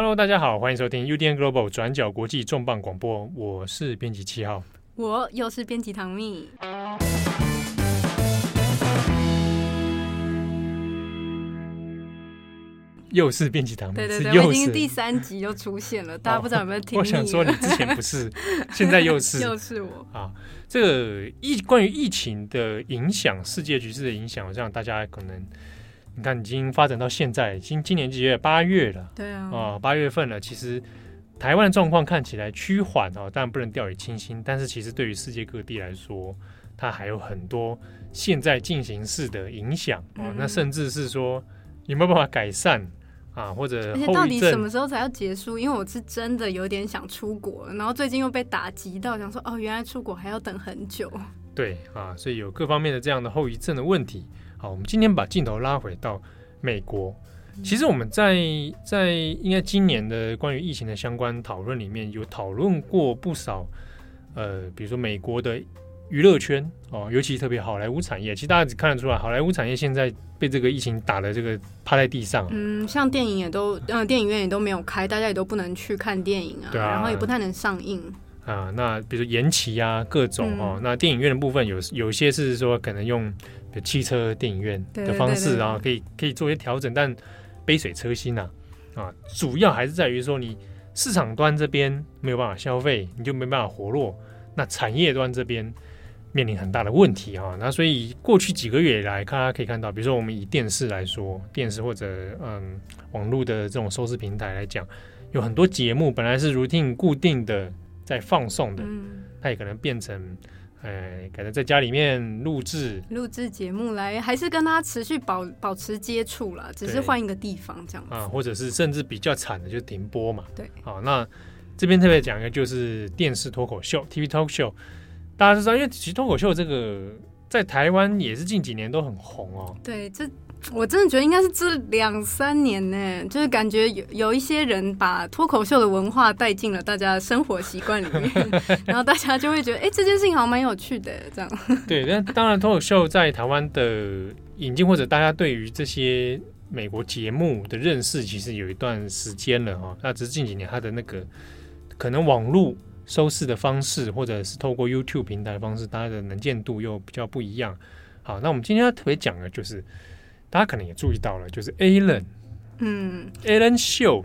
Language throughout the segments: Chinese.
Hello，大家好，欢迎收听 UDN Global 转角国际重磅广播，我是编辑七号，我又是编辑唐蜜，又是编辑唐蜜，对对对，又是已经第三集又出现了，大家不知道有没有听、哦？我想说你之前不是，现在又是，又是我啊。这个疫关于疫情的影响，世界局势的影响，我想大家可能。你看，已经发展到现在，已经今年几月？八月了。对啊，哦，八月份了。其实台湾的状况看起来趋缓哦，当然不能掉以轻心。但是其实对于世界各地来说，它还有很多现在进行式的影响哦、嗯。那甚至是说有没有办法改善啊？或者而且到底什么时候才要结束？因为我是真的有点想出国，然后最近又被打击到，想说哦，原来出国还要等很久。对啊，所以有各方面的这样的后遗症的问题。好，我们今天把镜头拉回到美国。其实我们在在应该今年的关于疫情的相关讨论里面，有讨论过不少。呃，比如说美国的娱乐圈哦，尤其特别好莱坞产业。其实大家只看得出来，好莱坞产业现在被这个疫情打的这个趴在地上。嗯，像电影也都，呃，电影院也都没有开，大家也都不能去看电影啊。对啊。然后也不太能上映啊。那比如说延期啊，各种哦、嗯。那电影院的部分有有些是说可能用。汽车电影院的方式啊，可以可以做一些调整，但杯水车薪呐，啊，主要还是在于说你市场端这边没有办法消费，你就没办法活络。那产业端这边面临很大的问题啊。那所以过去几个月以来，大家可以看到，比如说我们以电视来说，电视或者嗯网络的这种收视平台来讲，有很多节目本来是 routine 固定的在放送的，它也可能变成。哎，可能在家里面录制录制节目来，还是跟他持续保保持接触啦，只是换一个地方这样子啊，或者是甚至比较惨的就停播嘛。对，好，那这边特别讲一个就是电视脱口秀 TV talk show，大家都知道，因为其实脱口秀这个在台湾也是近几年都很红哦。对，这。我真的觉得应该是这两三年呢，就是感觉有有一些人把脱口秀的文化带进了大家的生活习惯里面，然后大家就会觉得，哎、欸，这件事情好像蛮有趣的，这样。对，那当然脱口秀在台湾的引进，或者大家对于这些美国节目的认识，其实有一段时间了哈。那只是近几年，它的那个可能网络收视的方式，或者是透过 YouTube 平台的方式，大家的能见度又比较不一样。好，那我们今天要特别讲的就是。大家可能也注意到了，就是嗯，Ellen Show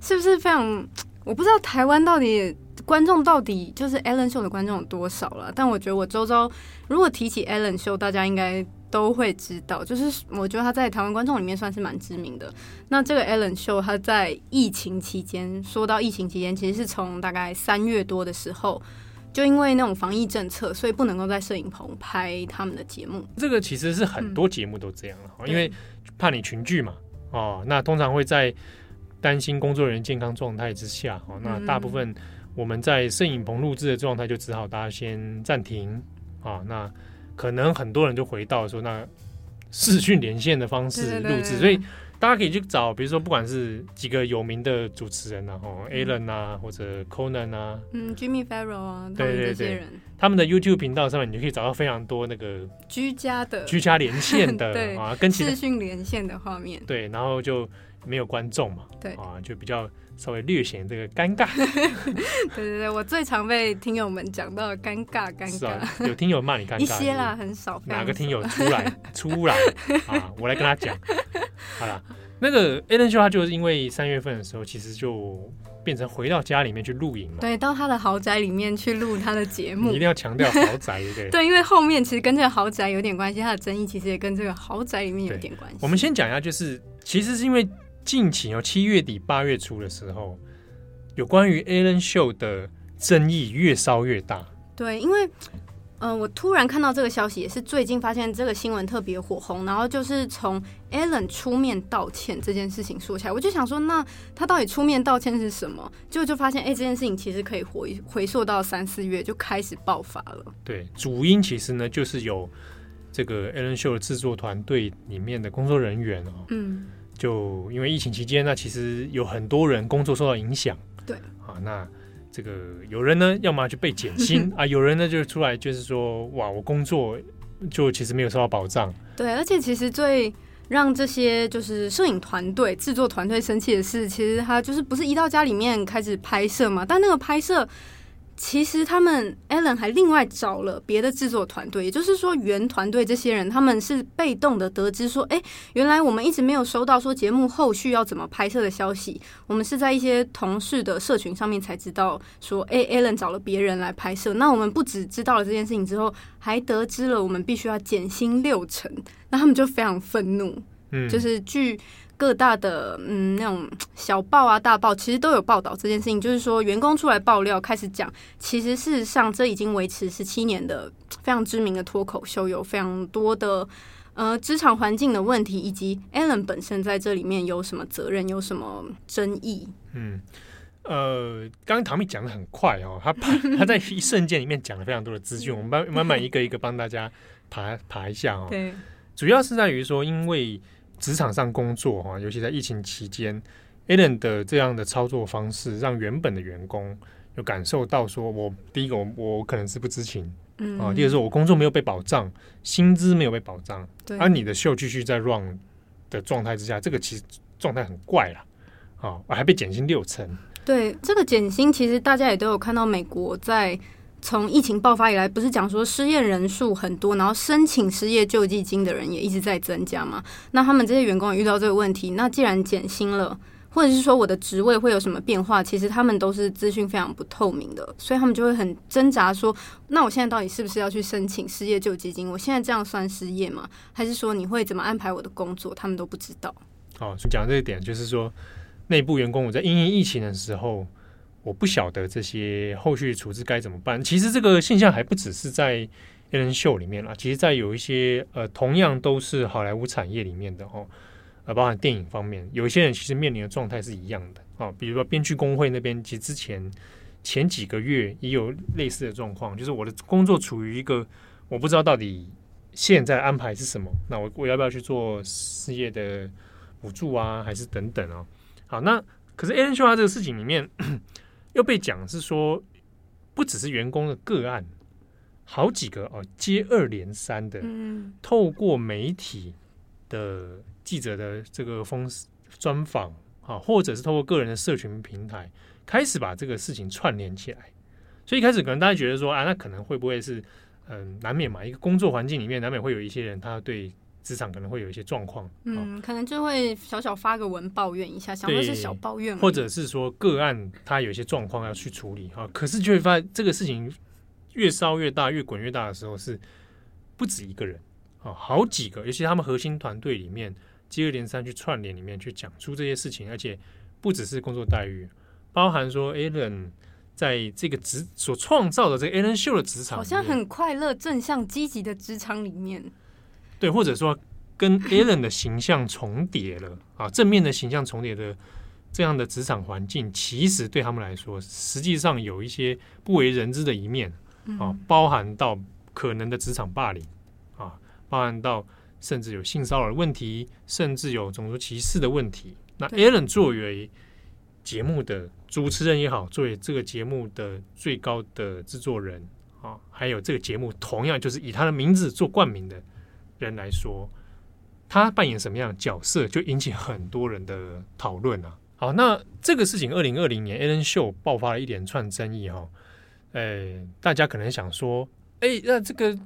是不是非常？我不知道台湾到底观众到底就是 Ellen Show 的观众有多少了。但我觉得我周遭如果提起 Ellen Show，大家应该都会知道。就是我觉得他在台湾观众里面算是蛮知名的。那这个 Ellen Show，他在疫情期间，说到疫情期间，其实是从大概三月多的时候。就因为那种防疫政策，所以不能够在摄影棚拍他们的节目。这个其实是很多节目都这样了，嗯，因为怕你群聚嘛，哦，那通常会在担心工作人员健康状态之下，哦，那大部分我们在摄影棚录制的状态就只好大家先暂停啊，那可能很多人就回到说那视讯连线的方式录制，所以。大家可以去找，比如说不管是几个有名的主持人啊，哦，Ellen 啊，或者 Conan 啊，嗯，Jimmy Fallon 啊，对对对，他们的 YouTube 频道上面，你就可以找到非常多那个居家的。居家连线的 啊，跟视讯连线的画面，对，然后就没有观众嘛，对。啊，就比较。稍微略显这个尴尬，对对对，我最常被听友们讲到尴尬尴尬，啊、有听友骂你尴尬一些啦，很少。哪个听友出来 出来啊？我来跟他讲。好了，那个 Show 他就是因为三月份的时候，其实就变成回到家里面去录影嘛。对，到他的豪宅里面去录他的节目。你一定要强调豪宅，对对，因为后面其实跟这个豪宅有点关系，他的争议其实也跟这个豪宅里面有点关系。我们先讲一下，就是其实是因为。近期哦，七月底八月初的时候，有关于 Ellen Show 的争议越烧越大。对，因为，嗯、呃，我突然看到这个消息，也是最近发现这个新闻特别火红。然后就是从 Ellen 出面道歉这件事情说起来，我就想说，那他到底出面道歉是什么？就就发现，哎，这件事情其实可以回回溯到三四月就开始爆发了。对，主因其实呢，就是有这个 Ellen Show 的制作团队里面的工作人员哦，嗯。就因为疫情期间，那其实有很多人工作受到影响。对啊，那这个有人呢，要么就被减薪 啊，有人呢就出来就是说，哇，我工作就其实没有受到保障。对，而且其实最让这些就是摄影团队、制作团队生气的是，其实他就是不是一到家里面开始拍摄嘛？但那个拍摄。其实他们 Allen 还另外找了别的制作团队，也就是说原团队这些人他们是被动的得知说，哎，原来我们一直没有收到说节目后续要怎么拍摄的消息，我们是在一些同事的社群上面才知道说，哎，Allen 找了别人来拍摄。那我们不只知道了这件事情之后，还得知了我们必须要减薪六成，那他们就非常愤怒，嗯，就是据。各大的嗯那种小报啊大报其实都有报道这件事情，就是说员工出来爆料，开始讲，其实事实上这已经维持十七年的非常知名的脱口秀，有非常多的呃职场环境的问题，以及 Ellen 本身在这里面有什么责任，有什么争议。嗯，呃，刚刚唐蜜讲的很快哦，他 他在一瞬间里面讲了非常多的资讯，我们慢慢慢一个一个帮大家爬爬一下哦。对，主要是在于说，因为。职场上工作哈，尤其在疫情期间，Ellen 的这样的操作方式，让原本的员工有感受到说，我第一个我我可能是不知情，嗯啊，第二个是我工作没有被保障，薪资没有被保障，对，而你的秀继续在 run 的状态之下，这个其实状态很怪了，啊，我还被减薪六成。对，这个减薪其实大家也都有看到，美国在。从疫情爆发以来，不是讲说失业人数很多，然后申请失业救济金的人也一直在增加嘛？那他们这些员工也遇到这个问题，那既然减薪了，或者是说我的职位会有什么变化，其实他们都是资讯非常不透明的，所以他们就会很挣扎说：那我现在到底是不是要去申请失业救济金？我现在这样算失业吗？还是说你会怎么安排我的工作？他们都不知道。好，所以讲这一点，就是说内部员工我在因应疫情的时候。我不晓得这些后续处置该怎么办。其实这个现象还不只是在 Ellen Show 里面啦，其实，在有一些呃，同样都是好莱坞产业里面的哦，呃，包含电影方面，有一些人其实面临的状态是一样的啊。比如说编剧工会那边，其实之前前几个月也有类似的状况，就是我的工作处于一个我不知道到底现在安排是什么，那我我要不要去做失业的补助啊，还是等等啊？好，那可是 Ellen Show 它这个事情里面。又被讲是说，不只是员工的个案，好几个哦，接二连三的，透过媒体的记者的这个风专访啊，或者是透过个人的社群平台，开始把这个事情串联起来。所以一开始可能大家觉得说啊，那可能会不会是嗯，难免嘛，一个工作环境里面难免会有一些人他对。职场可能会有一些状况，嗯，哦、可能就会小小发个文抱怨一下，想说是小抱怨，或者是说个案他有一些状况要去处理哈、哦，可是就会发现这个事情越烧越大，越滚越大的时候是不止一个人啊、哦，好几个，尤其他们核心团队里面接二连三去串联里面去讲出这些事情，而且不只是工作待遇，包含说 Ellen 在这个职所创造的这个 Ellen 秀的职场，好像很快乐、正向、积极的职场里面。对，或者说跟 Allen 的形象重叠了啊，正面的形象重叠的这样的职场环境，其实对他们来说，实际上有一些不为人知的一面啊，包含到可能的职场霸凌啊，包含到甚至有性骚扰的问题，甚至有种族歧视的问题。那 Allen 作为节目的主持人也好，作为这个节目的最高的制作人啊，还有这个节目同样就是以他的名字做冠名的。人来说，他扮演什么样的角色，就引起很多人的讨论啊。好，那这个事情，二零二零年艾伦秀爆发了一连串争议哈。诶，大家可能想说，诶，那这个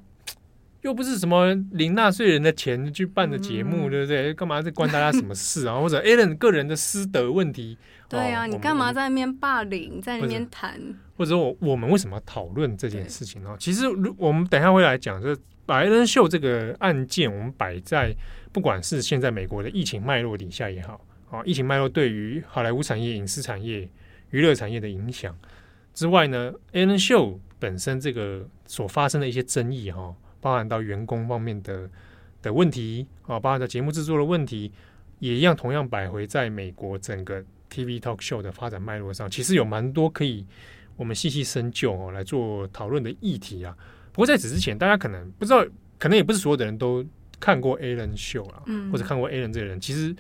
又不是什么领纳税人的钱去办的节目，嗯、对不对？干嘛在关大家什么事啊？或者 Ellen 个人的私德问题？对啊，你干嘛在那边霸凌，在那边谈？或者我我们为什么要讨论这件事情呢？其实，我们等一下会来讲，就是把 Ellen Show 这个案件，我们摆在不管是现在美国的疫情脉络底下也好，啊，疫情脉络对于好莱坞产业、影视产业、娱乐产业的影响之外呢，Ellen Show 本身这个所发生的一些争议哈，包含到员工方面的的问题啊，包含到节目制作的问题，也一样同样摆回在美国整个 TV Talk Show 的发展脉络上，其实有蛮多可以。我们细细深究哦，来做讨论的议题啊。不过在此之前，大家可能不知道，可能也不是所有的人都看过 Ellen Show 或者看过 Ellen 这个人。其实，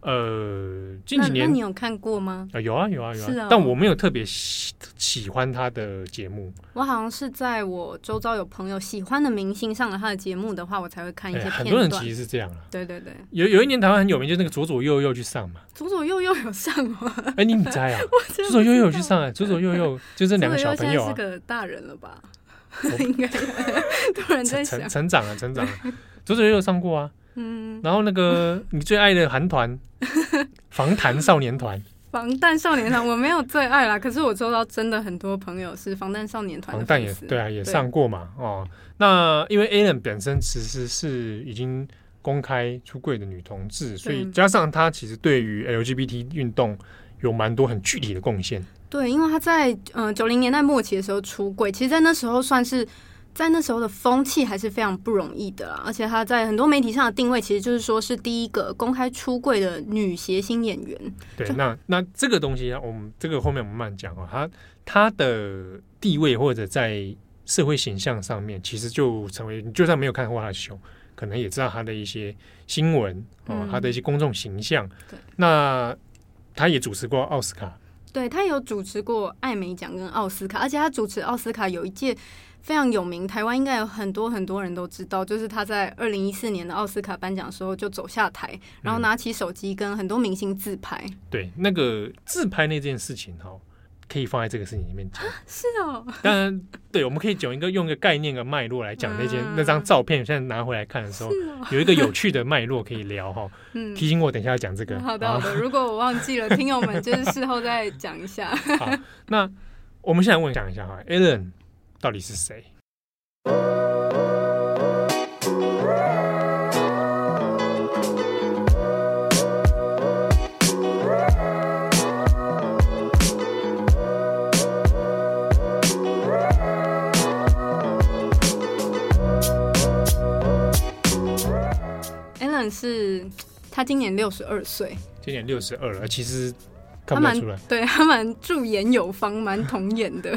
呃，近几年你有看过吗？啊，有啊，有啊，有啊。是啊，但我没有特别喜喜欢他的节目。我好像是在我周遭有朋友喜欢的明星上了他的节目的话，我才会看一些片段。很多人其实是这样啊。对对对。有有一年台湾很有名，就是那个左左右右去上嘛。左左右右有上吗？哎，你不猜啊？左左右右有去上啊？左左右右就这两个小朋友啊。是个大人了吧？应该 突然在想成成长了，成长了。左左右右上过啊。嗯，然后那个 你最爱的韩团，防弹少年团，防弹少年团我没有最爱啦，可是我周遭真的很多朋友是防弹少年团，防弹也对啊，也上过嘛，哦，那因为 Ellen 本身其实是已经公开出柜的女同志，所以加上她其实对于 LGBT 运动有蛮多很具体的贡献。对，因为她在嗯九零年代末期的时候出柜，其实，在那时候算是。在那时候的风气还是非常不容易的啦，而且她在很多媒体上的定位，其实就是说是第一个公开出柜的女谐星演员。对，那那这个东西，我们这个后面我们慢慢讲啊，她她的地位或者在社会形象上面，其实就成为，就算没有看过她的秀，可能也知道她的一些新闻啊，她、嗯、的一些公众形象。对，那她也主持过奥斯卡，对，她有主持过艾美奖跟奥斯卡，而且她主持奥斯卡有一届。非常有名，台湾应该有很多很多人都知道，就是他在二零一四年的奥斯卡颁奖的时候就走下台，然后拿起手机跟很多明星自拍。嗯、对，那个自拍那件事情哈，可以放在这个事情里面讲。是哦，当然，对，我们可以讲一个用一个概念的脉络来讲那件、嗯、那张照片，现在拿回来看的时候，哦、有一个有趣的脉络可以聊哈。嗯，提醒我等一下要讲这个。嗯、好的好的，如果我忘记了，听友们就是事后再讲一下。好，那我们现在问讲一下哈，Ellen 到底是谁？Ellen 是他今年六十二岁，今年六十二了，其实。他蛮对他蛮驻颜有方，蛮童颜的。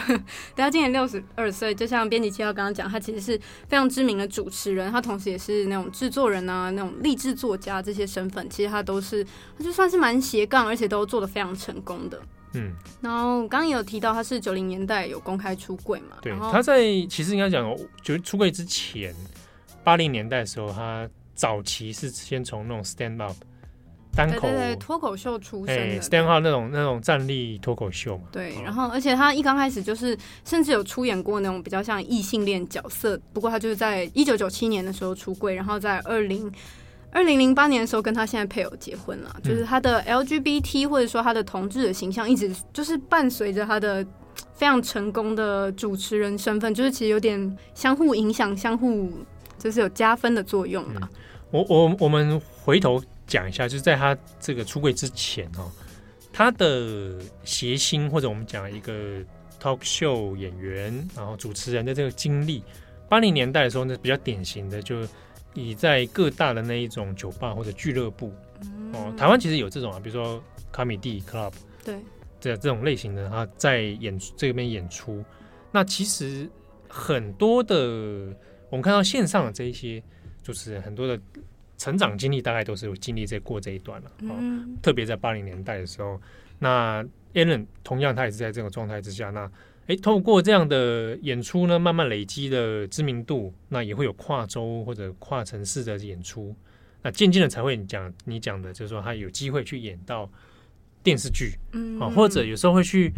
他今年六十二岁，就像编辑七号刚刚讲，他其实是非常知名的主持人，他同时也是那种制作人啊，那种励志作家这些身份，其实他都是，他就算是蛮斜杠，而且都做的非常成功的。嗯，然后刚刚也有提到，他是九零年代有公开出柜嘛？对，他在其实应该讲，就出柜之前，八零年代的时候，他早期是先从那种 stand up。单口脱口秀出身的，stand up 那种那种站立脱口秀嘛。对，然后而且他一刚开始就是，甚至有出演过那种比较像异性恋角色。不过他就是在一九九七年的时候出柜，然后在二零二零零八年的时候跟他现在配偶结婚了。就是他的 LGBT 或者说他的同志的形象，一直就是伴随着他的非常成功的主持人身份，就是其实有点相互影响、相互就是有加分的作用嘛。我我我们回头。讲一下，就是在他这个出柜之前哦，他的谐星或者我们讲一个 talk show 演员，然后主持人的这个经历，八零年代的时候呢，比较典型的，就以在各大的那一种酒吧或者俱乐部哦，台湾其实有这种啊，比如说卡米蒂 club，对，这这种类型的，他在演这边演出，那其实很多的，我们看到线上的这一些主持人，很多的。成长经历大概都是有经历这过这一段了，嗯，特别在八零年代的时候，那 Ellen 同样他也是在这种状态之下，那诶，透过这样的演出呢，慢慢累积的知名度，那也会有跨州或者跨城市的演出，那渐渐的才会讲你讲的，就是说他有机会去演到电视剧，嗯，啊，或者有时候会去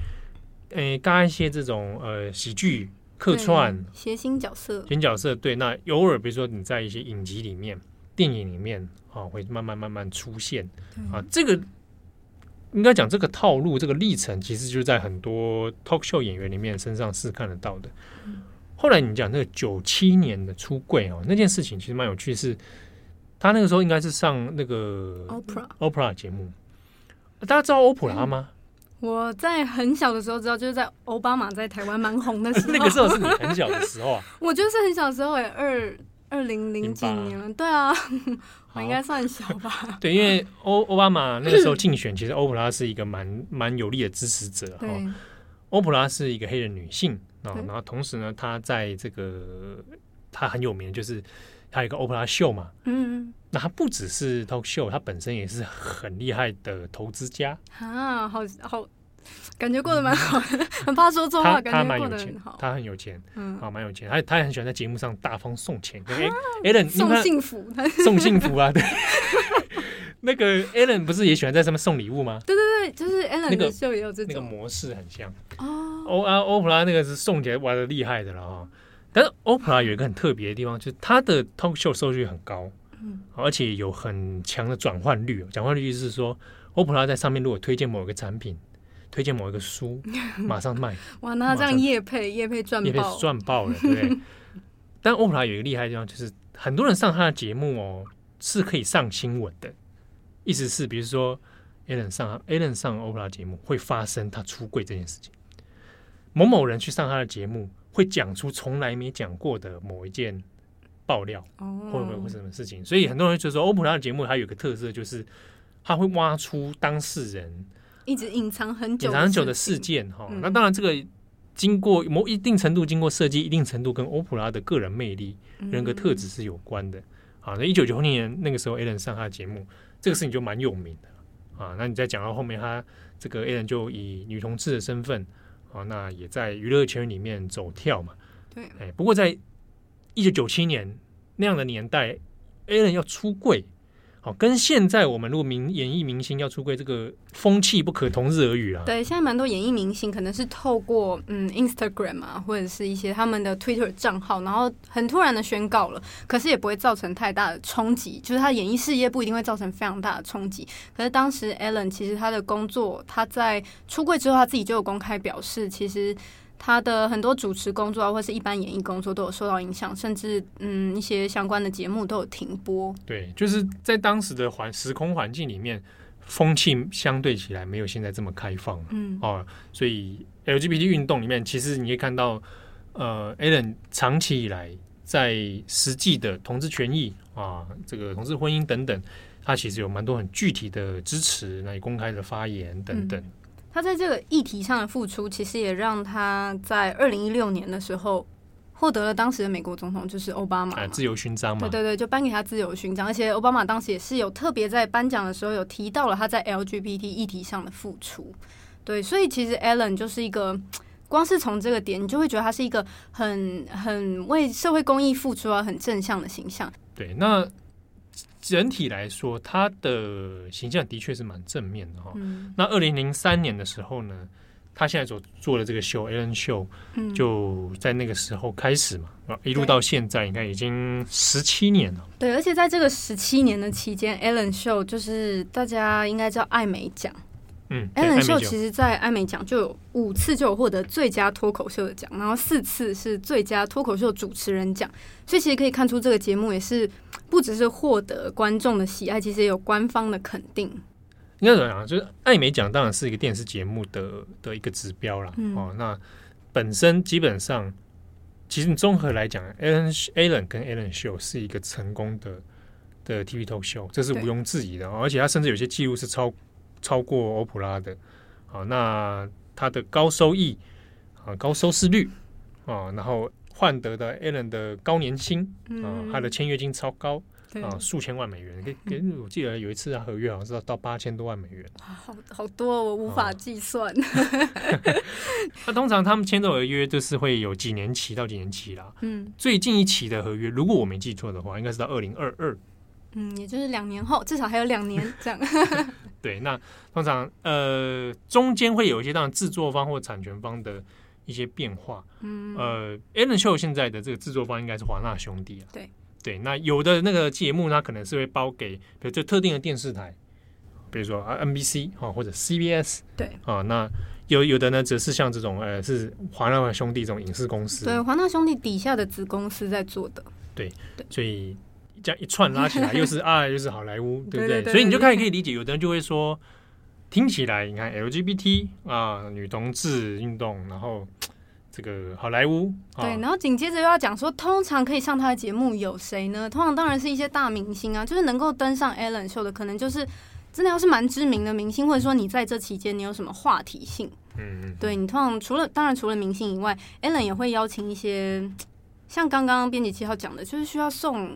诶，搭一些这种呃喜剧客串。谐星角色，谐星角色，对，那偶尔比如说你在一些影集里面。电影里面啊，会慢慢慢慢出现啊，这个应该讲这个套路，这个历程，其实就在很多 talk show 演员里面身上是看得到的。后来你讲那个九七年的出柜哦，那件事情其实蛮有趣，是他那个时候应该是上那个 Oprah Oprah 节目，大家知道欧普拉吗？我在很小的时候知道，就是在奥巴马在台湾蛮红的时候，那个时候是你很小的时候啊？我就是很小的时候哎，二。二零零几年了，对啊，我应该算小吧。对，因为 欧奥巴马那个时候竞选，其实欧普拉是一个蛮蛮有力的支持者哈。欧普拉是一个黑人女性啊，然后同时呢，她在这个她很有名，就是她有一个欧普拉秀嘛。嗯，那她不只是 talk show，她本身也是很厉害的投资家啊，好好。感觉过得蛮好的，很怕说错话。感觉过得很好，他很有钱，嗯，啊，蛮有钱。他他也很喜欢在节目上大方送钱。哎，Alan 送幸福，送幸福啊！对，那个 Alan 不是也喜欢在上面送礼物吗？对对对，就是 Alan 的秀也有这种，那个模式很像哦。欧啊，欧普拉那个是送起来玩的厉害的了哈。但是欧普拉有一个很特别的地方，就是他的 talk show 收视率很高，嗯，而且有很强的转换率。转换率就是说，欧普拉在上面如果推荐某一个产品。推荐某一个书，马上卖。哇，那这样叶配叶配赚爆，赚爆了，对不对？但欧普拉有一个厉害的地方，就是很多人上他的节目哦，是可以上新闻的。意思是，比如说，Alan 上 Alan 上欧普拉节目会发生他出柜这件事情。某某人去上他的节目，会讲出从来没讲过的某一件爆料，或者会什么事情。所以很多人就说，欧普拉的节目还有一个特色，就是他会挖出当事人。一直隐藏很久、隐藏很久的事件哈，嗯、那当然这个经过某一定程度经过设计，一定程度跟欧普拉的个人魅力、人格特质是有关的。好，那一九九零年那个时候，Alan 上他的节目，这个事情就蛮有名的啊。那你再讲到后面，他这个 Alan 就以女同志的身份啊，那也在娱乐圈里面走跳嘛。对，哎，不过在一九九七年那样的年代，Alan 要出柜。好，跟现在我们如果明演艺明星要出柜，这个风气不可同日而语啊。对，现在蛮多演艺明星可能是透过嗯 Instagram 啊，或者是一些他们的 Twitter 账号，然后很突然的宣告了，可是也不会造成太大的冲击，就是他演艺事业不一定会造成非常大的冲击。可是当时 Alan 其实他的工作，他在出柜之后，他自己就有公开表示，其实。他的很多主持工作啊，或是一般演艺工作都有受到影响，甚至嗯一些相关的节目都有停播。对，就是在当时的环时空环境里面，风气相对起来没有现在这么开放。嗯哦，所以 LGBT 运动里面，其实你可以看到，呃，Alan 长期以来在实际的同志权益啊，这个同志婚姻等等，他其实有蛮多很具体的支持，那也公开的发言等等。嗯他在这个议题上的付出，其实也让他在二零一六年的时候获得了当时的美国总统，就是奥巴马、啊、自由勋章嘛。对对对，就颁给他自由勋章，而且奥巴马当时也是有特别在颁奖的时候有提到了他在 LGBT 议题上的付出。对，所以其实 Allen 就是一个，光是从这个点，你就会觉得他是一个很很为社会公益付出啊，很正向的形象。对，那。整体来说，他的形象的确是蛮正面的哈。嗯、那二零零三年的时候呢，他现在所做的这个秀 Ellen Show，就在那个时候开始嘛，嗯、一路到现在，你看已经十七年了。对，而且在这个十七年的期间，Ellen Show 就是大家应该知道艾美奖。嗯，Ellen Show 其实，在艾美奖就有五次就有获得最佳脱口秀的奖，然后四次是最佳脱口秀主持人奖，所以其实可以看出这个节目也是不只是获得观众的喜爱，其实也有官方的肯定。应该怎么讲？就是艾美奖当然是一个电视节目的的一个指标啦、嗯、哦。那本身基本上，其实你综合来讲，Alan Alan 跟 Ellen Show 是一个成功的的 TV talk show，这是毋庸置疑的。对而且他甚至有些记录是超。超过欧普拉的，啊，那他的高收益啊，高收视率啊，然后换得的 Alan 的高年薪啊，他的签约金超高啊，数千万美元。给给，我记得有一次他合约好像是到八千多万美元，好好多，我无法计算。那通常他们签的合约就是会有几年期到几年期啦。嗯，最近一期的合约，如果我没记错的话，应该是到二零二二。嗯，也就是两年后，至少还有两年这样。对，那通常呃中间会有一些当然制作方或产权方的一些变化。嗯，呃，Ellen Show 现在的这个制作方应该是华纳兄弟啊。对对，那有的那个节目，呢可能是会包给比如就特定的电视台，比如说啊 NBC 啊或者 CBS。对啊，那有有的呢，则是像这种呃是华纳兄弟这种影视公司。对，华纳兄弟底下的子公司在做的。对对，所以。这样一串拉起来，又是爱，又是好莱坞，对不对？所以你就开始可以理解，有的人就会说，听起来你看 LGBT 啊，女同志运动，然后这个好莱坞，对，然后紧接着又要讲说，通常可以上他的节目有谁呢？通常当然是一些大明星啊，就是能够登上 Ellen Show 的，可能就是真的要是蛮知名的明星，或者说你在这期间你有什么话题性，嗯嗯，对你通常除了当然除了明星以外，Ellen 也会邀请一些像刚刚编辑七号讲的，就是需要送。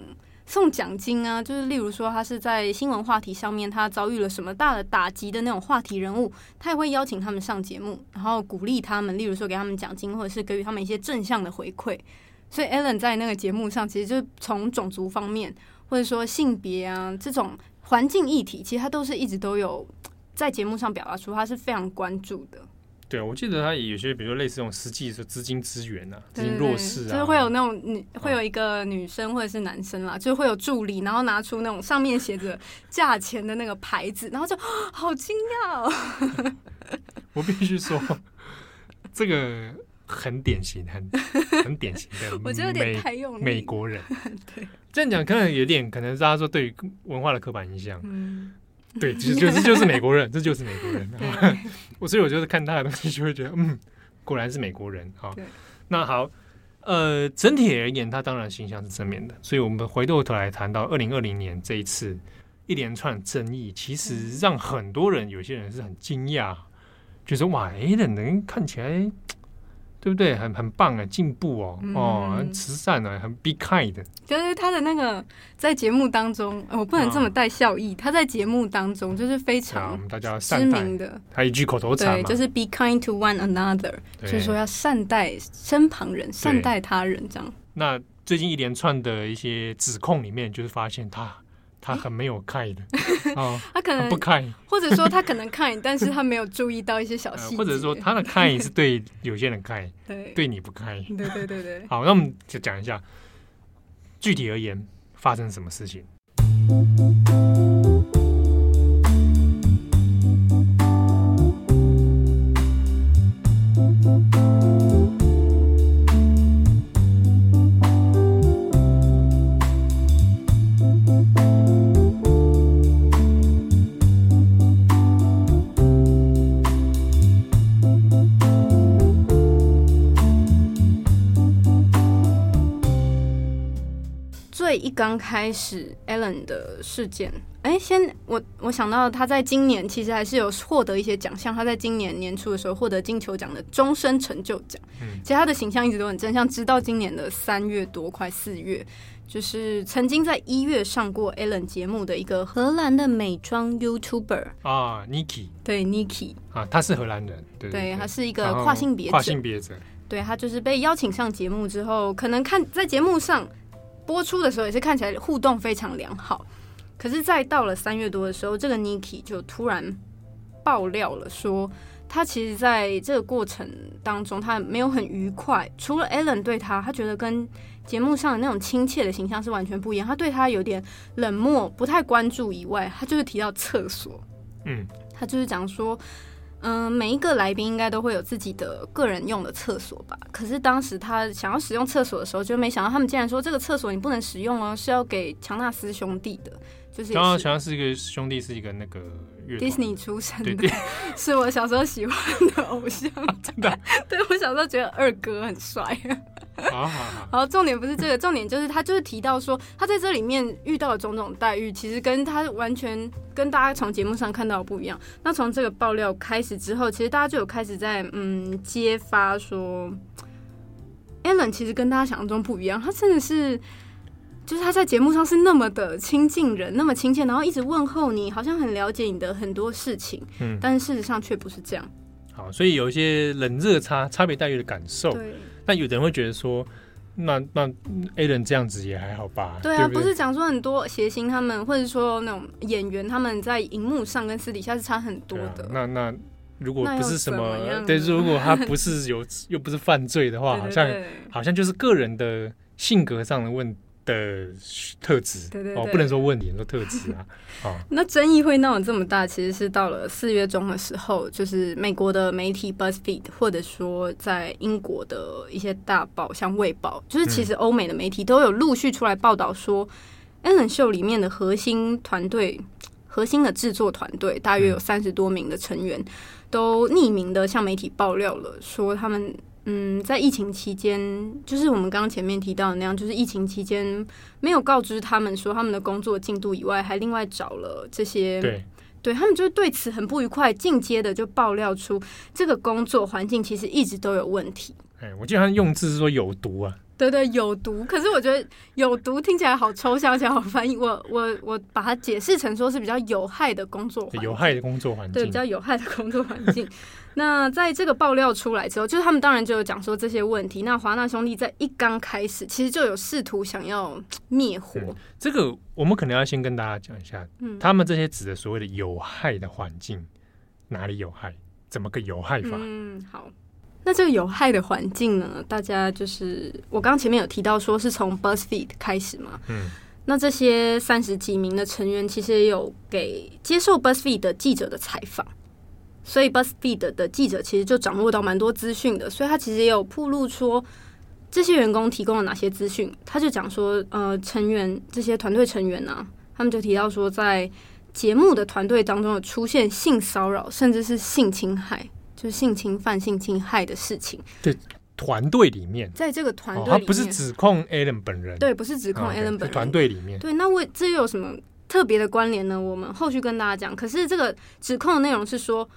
送奖金啊，就是例如说他是在新闻话题上面他遭遇了什么大的打击的那种话题人物，他也会邀请他们上节目，然后鼓励他们，例如说给他们奖金，或者是给予他们一些正向的回馈。所以 Ellen 在那个节目上，其实就是从种族方面，或者说性别啊这种环境议题，其实他都是一直都有在节目上表达出他是非常关注的。对，我记得他有些，比如说类似这种实际的资金资源啊，资金弱势啊，就是会有那种女，会有一个女生或者是男生啦，哦、就会有助理，然后拿出那种上面写着价钱的那个牌子，然后就好惊讶哦。我必须说，这个很典型，很很典型的，我觉得有点太用美国人。对，这样讲可能有点，可能大家说对于文化的刻板印象。嗯。对，其实就是就是美国人，这就是美国人。我所以我就是看他的东西，就会觉得，嗯，果然是美国人啊。那好，呃，整体而言，他当然形象是正面的。所以我们回过头来谈到二零二零年这一次一连串争议，其实让很多人，有些人是很惊讶，觉得哇，哎，的人看起来。对不对？很很棒啊，进步哦，嗯、哦，很慈善啊，很 be kind 的。就是他的那个在节目当中，我、哦、不能这么带笑意。啊、他在节目当中就是非常大家知名的，他一句口头禅对，就是 be kind to one another，就是说要善待身旁人，善待他人这样。那最近一连串的一些指控里面，就是发现他。他很没有 kind 的，哦，他可能不 kind，或者说他可能 kind，但是他没有注意到一些小细节，或者说他的 kind 是对有些人 kind，对，对你不 kind，对对对对。好，那我们就讲一下，具体而言发生什么事情。一刚开始 Allen 的事件，哎，先我我想到他在今年其实还是有获得一些奖项。他在今年年初的时候获得金球奖的终身成就奖。嗯，其实他的形象一直都很正向，直到今年的三月多，快四月，就是曾经在一月上过 Ellen 节目的一个荷兰的美妆 YouTuber 啊，Niki，对 Niki 啊，他是荷兰人，对，对，对，他是一个跨性别者，跨性别者，对，他就是被邀请上节目之后，可能看在节目上。播出的时候也是看起来互动非常良好，可是，在到了三月多的时候，这个 Niki 就突然爆料了，说他其实在这个过程当中，他没有很愉快。除了 Ellen 对他，他觉得跟节目上的那种亲切的形象是完全不一样，他对他有点冷漠，不太关注以外，他就是提到厕所，嗯，他就是讲说。嗯，每一个来宾应该都会有自己的个人用的厕所吧？可是当时他想要使用厕所的时候，就没想到他们竟然说这个厕所你不能使用哦，是要给强纳斯兄弟的。就是刚刚强纳斯一个兄弟是一个那个 Disney 出身的，是我小时候喜欢的偶像，真的。对，我小时候觉得二哥很帅。好好好，好，重点不是这个，重点就是他就是提到说，他在这里面遇到的种种待遇，其实跟他完全跟大家从节目上看到的不一样。那从这个爆料开始之后，其实大家就有开始在嗯揭发说，Allen 其实跟大家想象中不一样，他真的是就是他在节目上是那么的亲近人，那么亲切，然后一直问候你，好像很了解你的很多事情，嗯，但是事实上却不是这样。好，所以有一些冷热差、差别待遇的感受。对。那有的人会觉得说，那那 Allen 这样子也还好吧？对啊，对不，对不是讲说很多谐星他们，或者说那种演员他们在荧幕上跟私底下是差很多的。啊、那那如果不是什么，么对，如果他不是有又不是犯罪的话，好像好像就是个人的性格上的问题。的特质，对对对哦，不能说问题，说特质啊。哦、那争议会闹得这么大，其实是到了四月中的时候，就是美国的媒体 BuzzFeed，或者说在英国的一些大报，像《卫报》，就是其实欧美的媒体都有陆续出来报道说，嗯，Ellen 秀里面的核心团队、核心的制作团队，大约有三十多名的成员，嗯、都匿名的向媒体爆料了，说他们。嗯，在疫情期间，就是我们刚刚前面提到的那样，就是疫情期间没有告知他们说他们的工作进度以外，还另外找了这些，对，对他们就是对此很不愉快，进阶的就爆料出这个工作环境其实一直都有问题。哎，我记得他用字是说有毒啊，对对，有毒。可是我觉得有毒听起来好抽象，而且好翻译。我 我我把它解释成说是比较有害的工作环境，有害的工作环境，对，比较有害的工作环境。那在这个爆料出来之后，就是他们当然就有讲说这些问题。那华纳兄弟在一刚开始，其实就有试图想要灭火。嗯。这个我们可能要先跟大家讲一下，嗯，他们这些指的所谓的有害的环境，哪里有害？怎么个有害法？嗯，好。那这个有害的环境呢？大家就是我刚刚前面有提到说是从 BuzzFeed 开始嘛。嗯。那这些三十几名的成员其实也有给接受 BuzzFeed 的记者的采访。所以 BuzzFeed 的记者其实就掌握到蛮多资讯的，所以他其实也有铺露说这些员工提供了哪些资讯。他就讲说，呃，成员这些团队成员呢、啊，他们就提到说，在节目的团队当中有出现性骚扰，甚至是性侵害，就是性侵犯、性侵害的事情。对，团队里面，在这个团队里面，他不是指控 Alan 本人，对，不是指控 Alan 本人，团队里面，对，那为这又有什么特别的关联呢？我们后续跟大家讲。可是这个指控的内容是说。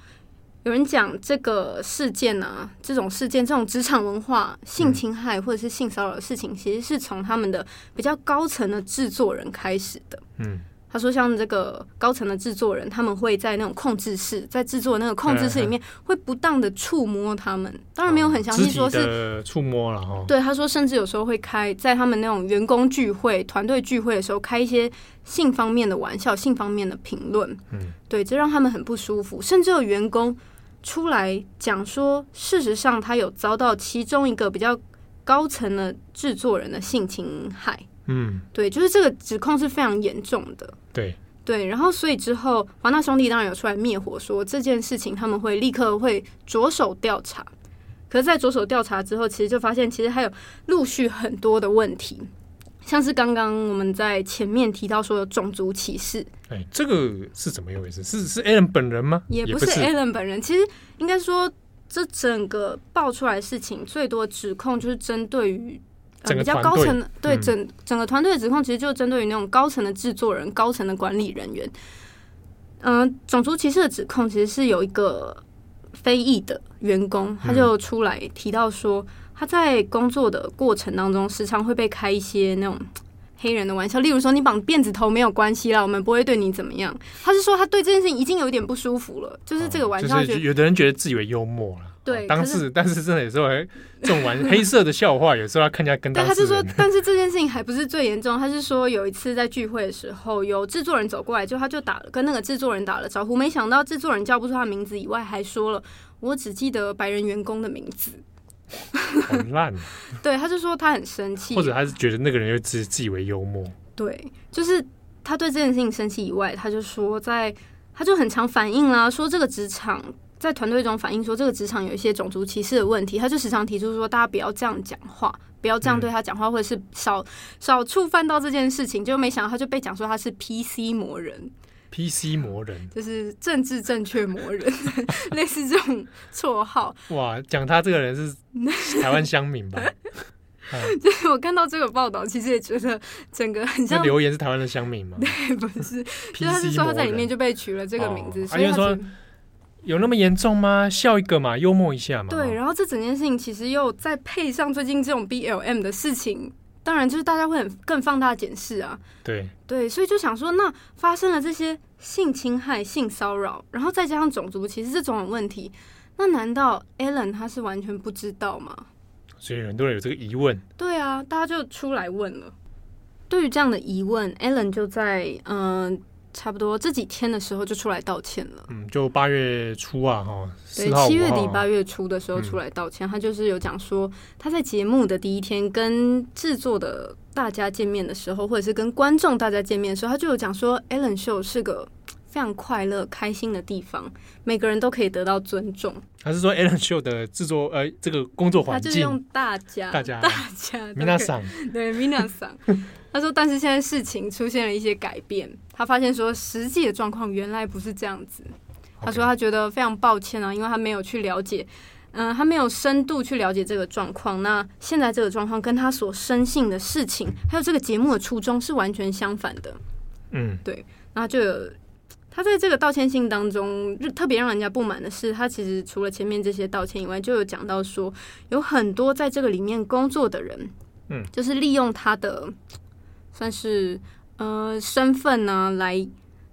有人讲这个事件啊，这种事件，这种职场文化、性侵害或者是性骚扰的事情，其实是从他们的比较高层的制作人开始的。嗯。他说：“像这个高层的制作人，他们会在那种控制室，在制作那个控制室里面，会不当的触摸他们。当然没有很详细说是触摸了哈。对，他说甚至有时候会开在他们那种员工聚会、团队聚会的时候，开一些性方面的玩笑、性方面的评论。嗯，对，这让他们很不舒服。甚至有员工出来讲说，事实上他有遭到其中一个比较高层的制作人的性侵害。”嗯，对，就是这个指控是非常严重的。对对，然后所以之后华纳兄弟当然有出来灭火，说这件事情他们会立刻会着手调查。可是，在着手调查之后，其实就发现其实还有陆续很多的问题，像是刚刚我们在前面提到说的种族歧视。哎，这个是怎么一回事？是是 Alan 本人吗？也不是 Alan 本人。其实应该说，这整个爆出来的事情最多指控就是针对于。呃、比较高层的对整、嗯、整个团队的指控，其实就针对于那种高层的制作人、高层的管理人员。嗯、呃，种族歧视的指控其实是有一个非裔的员工，他就出来提到说，他在工作的过程当中，时常会被开一些那种黑人的玩笑，例如说你绑辫子头没有关系啦，我们不会对你怎么样。他是说他对这件事情已经有一点不舒服了，就是这个玩笑，就是有的人觉得自以为幽默了。对，当是但是真的有时候还这种玩黑色的笑话，有时候要看人家跟当事人。他是说，但是这件事情还不是最严重。他是说有一次在聚会的时候，有制作人走过来，就他就打了跟那个制作人打了招呼，没想到制作人叫不出他名字以外，还说了我只记得白人员工的名字。很烂。对，他就说他很生气，或者他是觉得那个人又自自以为幽默。对，就是他对这件事情生气以外，他就说在他就很常反映啦，说这个职场。在团队中反映说，这个职场有一些种族歧视的问题，他就时常提出说，大家不要这样讲话，不要这样对他讲话，或者是少少触犯到这件事情。就没想到他就被讲说他是 PC 魔人，PC 魔人就是政治正确魔人，类似这种绰号。哇，讲他这个人是 台湾乡民吧？就是我看到这个报道，其实也觉得整个很像留言是台湾的乡民吗？对，不是，就他是说他在里面就被取了这个名字，所以他说。有那么严重吗？笑一个嘛，幽默一下嘛。对，然后这整件事情其实又再配上最近这种 BLM 的事情，当然就是大家会很更放大检视啊。对对，所以就想说，那发生了这些性侵害、性骚扰，然后再加上种族歧视这种问题，那难道 Alan 他是完全不知道吗？所以很多人有这个疑问。对啊，大家就出来问了。对于这样的疑问，Alan 就在嗯。呃差不多这几天的时候就出来道歉了。嗯，就八月初啊，哈，对，七月底八月初的时候出来道歉。嗯、他就是有讲说，他在节目的第一天跟制作的大家见面的时候，或者是跟观众大家见面的时候，他就有讲说，Ellen Show 是个非常快乐、开心的地方，每个人都可以得到尊重。还是说，Ellen Show 的制作呃，这个工作环境，他就是用大家、大家、大家、米娜桑，对，米娜桑。他说：“但是现在事情出现了一些改变，他发现说实际的状况原来不是这样子。他说他觉得非常抱歉啊，因为他没有去了解，嗯、呃，他没有深度去了解这个状况。那现在这个状况跟他所深信的事情，还有这个节目的初衷是完全相反的。嗯，对。然后就有他在这个道歉信当中，特别让人家不满的是，他其实除了前面这些道歉以外，就有讲到说有很多在这个里面工作的人。”嗯，就是利用他的算是呃身份呢，来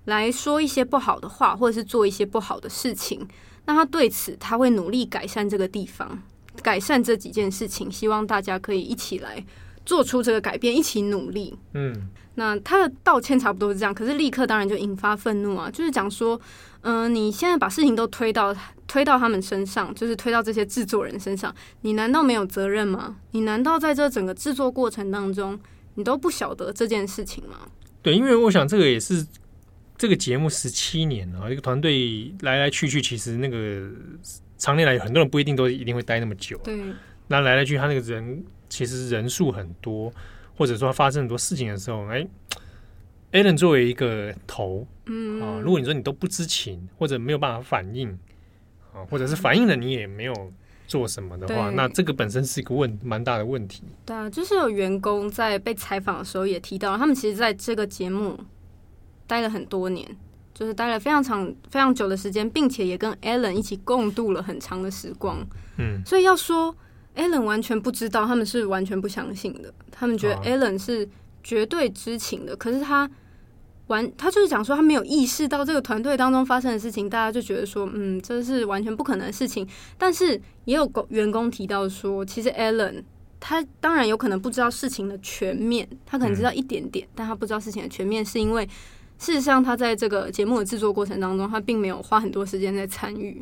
来说一些不好的话，或者是做一些不好的事情。那他对此他会努力改善这个地方，改善这几件事情，希望大家可以一起来做出这个改变，一起努力。嗯，那他的道歉差不多是这样，可是立刻当然就引发愤怒啊，就是讲说，嗯、呃，你现在把事情都推到推到他们身上，就是推到这些制作人身上，你难道没有责任吗？你难道在这整个制作过程当中，你都不晓得这件事情吗？对，因为我想这个也是。这个节目十七年了，一个团队来来去去，其实那个常年来很多人不一定都一定会待那么久。对，那来来去，他那个人其实人数很多，或者说发生很多事情的时候，哎，Allen 作为一个头，嗯啊，如果你说你都不知情，或者没有办法反应啊，或者是反应了你也没有做什么的话，那这个本身是一个问蛮大的问题。对啊，就是有员工在被采访的时候也提到，他们其实在这个节目。待了很多年，就是待了非常长、非常久的时间，并且也跟 Allen 一起共度了很长的时光。嗯，所以要说 Allen 完全不知道，他们是完全不相信的。他们觉得 Allen 是绝对知情的，哦、可是他完，他就是讲说他没有意识到这个团队当中发生的事情，大家就觉得说，嗯，这是完全不可能的事情。但是也有员工提到说，其实 Allen 他当然有可能不知道事情的全面，他可能知道一点点，嗯、但他不知道事情的全面，是因为。事实上，他在这个节目的制作过程当中，他并没有花很多时间在参与，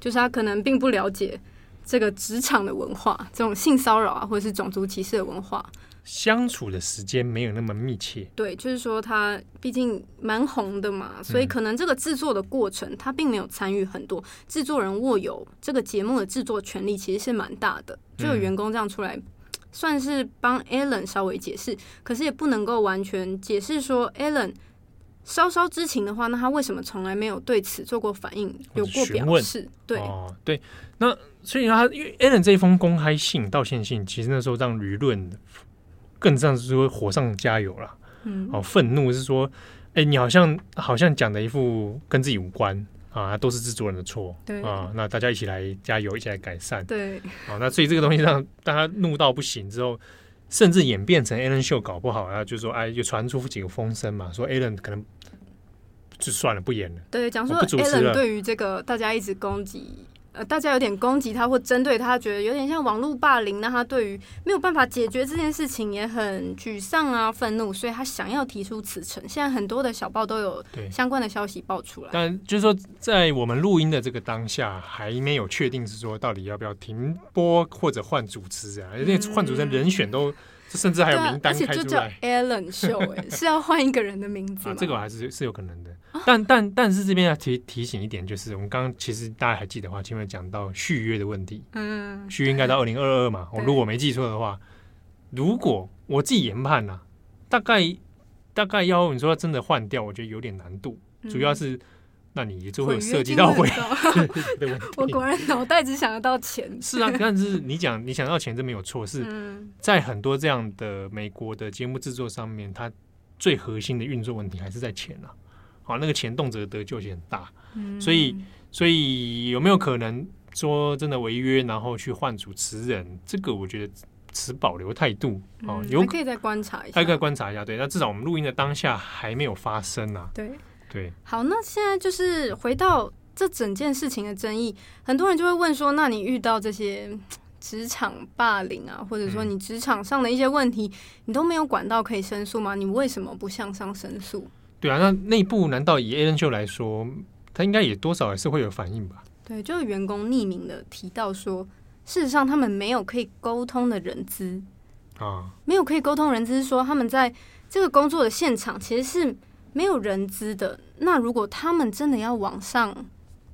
就是他可能并不了解这个职场的文化，这种性骚扰啊，或者是种族歧视的文化，相处的时间没有那么密切。对，就是说他毕竟蛮红的嘛，所以可能这个制作的过程，他并没有参与很多。制作人握有这个节目的制作权利，其实是蛮大的。就有员工这样出来，算是帮 Ellen 稍微解释，可是也不能够完全解释说 Ellen。稍稍知情的话，那他为什么从来没有对此做过反应，有过表示？对哦，对。那所以他因为 Allen 这一封公开信、道歉信，其实那时候让舆论更像是说火上加油了。嗯，哦，愤怒是说，哎，你好像好像讲的一副跟自己无关啊，都是制作人的错。对啊，那大家一起来加油，一起来改善。对，好，那所以这个东西让大家怒到不行之后。甚至演变成 Allen 秀搞不好，然后就说哎，就传出几个风声嘛，说 Ellen 可能就算了，不演了。对，讲说 Ellen 对于这个大家一直攻击。呃，大家有点攻击他或针对他，觉得有点像网络霸凌。那他对于没有办法解决这件事情也很沮丧啊，愤怒，所以他想要提出辞呈。现在很多的小报都有相关的消息爆出来。但就是说，在我们录音的这个当下，还没有确定是说到底要不要停播或者换主持啊？因为换主持人人选都。甚至还有名单开出来，而且就叫 Ellen 秀，哎，是要换一个人的名字啊？这个还是是有可能的。但但但是这边要提提醒一点，就是我们刚刚其实大家还记得话，前面讲到续约的问题，嗯，续约应该到二零二二嘛。我如果没记错的话，如果我自己研判呐，大概大概要你说真的换掉，我觉得有点难度，主要是。那你就会有涉及到回 我果然脑袋只想得到钱。是啊，但是你讲你想到钱，这没有错。是在很多这样的美国的节目制作上面，它最核心的运作问题还是在钱啊。好，那个钱动辄得咎很大。所以，所以有没有可能说真的违约，然后去换主持人？这个我觉得持保留态度啊。有可以再观察一下，还可以观察一下。对，那至少我们录音的当下还没有发生啊。对。对，好，那现在就是回到这整件事情的争议，很多人就会问说，那你遇到这些职场霸凌啊，或者说你职场上的一些问题，你都没有管道可以申诉吗？你为什么不向上申诉？对啊，那内部难道以 Ellen Show 来说，他应该也多少还是会有反应吧？对，就是员工匿名的提到说，事实上他们没有可以沟通的人资啊，没有可以沟通人资，说他们在这个工作的现场其实是。没有人资的，那如果他们真的要往上，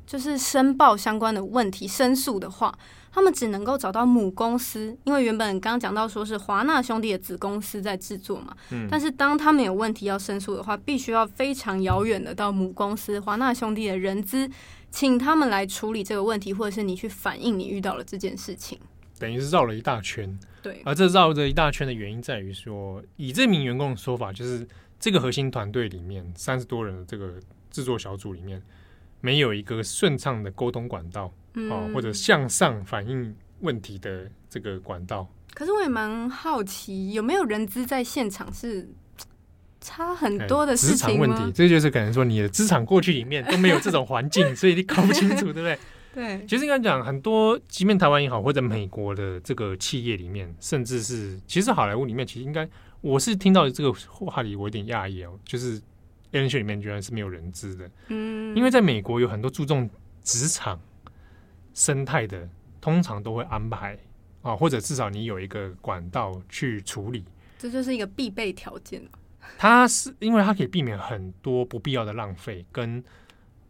就是申报相关的问题申诉的话，他们只能够找到母公司，因为原本刚刚讲到说是华纳兄弟的子公司在制作嘛。嗯。但是当他们有问题要申诉的话，必须要非常遥远的到母公司华纳兄弟的人资，请他们来处理这个问题，或者是你去反映你遇到了这件事情。等于是绕了一大圈。对。而这绕着一大圈的原因在于说，以这名员工的说法，就是。这个核心团队里面三十多人的这个制作小组里面，没有一个顺畅的沟通管道，哦，或者向上反映问题的这个管道。可是我也蛮好奇，有没有人资在现场是差很多的事情吗？职场问题，这就是可能说你的职场过去里面都没有这种环境，所以你搞不清楚，对不对？对。其实应该讲，很多即便台湾也好，或者美国的这个企业里面，甚至是其实好莱坞里面，其实应该我是听到这个话里，我有点讶异哦，就是。Allen Show 里面居然是没有人资的，嗯，因为在美国有很多注重职场生态的，通常都会安排啊，或者至少你有一个管道去处理，这就是一个必备条件。它是因为它可以避免很多不必要的浪费，跟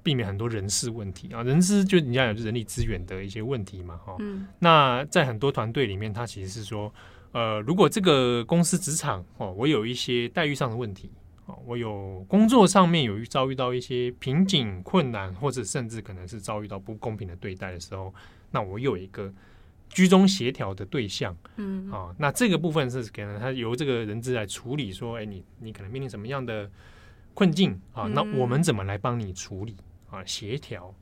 避免很多人事问题啊，人事就你要有人力资源的一些问题嘛，哈，嗯，那在很多团队里面，它其实是说，呃，如果这个公司职场哦，我有一些待遇上的问题哦。我有工作上面有遭遇到一些瓶颈、困难，或者甚至可能是遭遇到不公平的对待的时候，那我有一个居中协调的对象，嗯，啊，那这个部分是可能他由这个人资来处理，说，哎，你你可能面临什么样的困境啊？那我们怎么来帮你处理啊？协调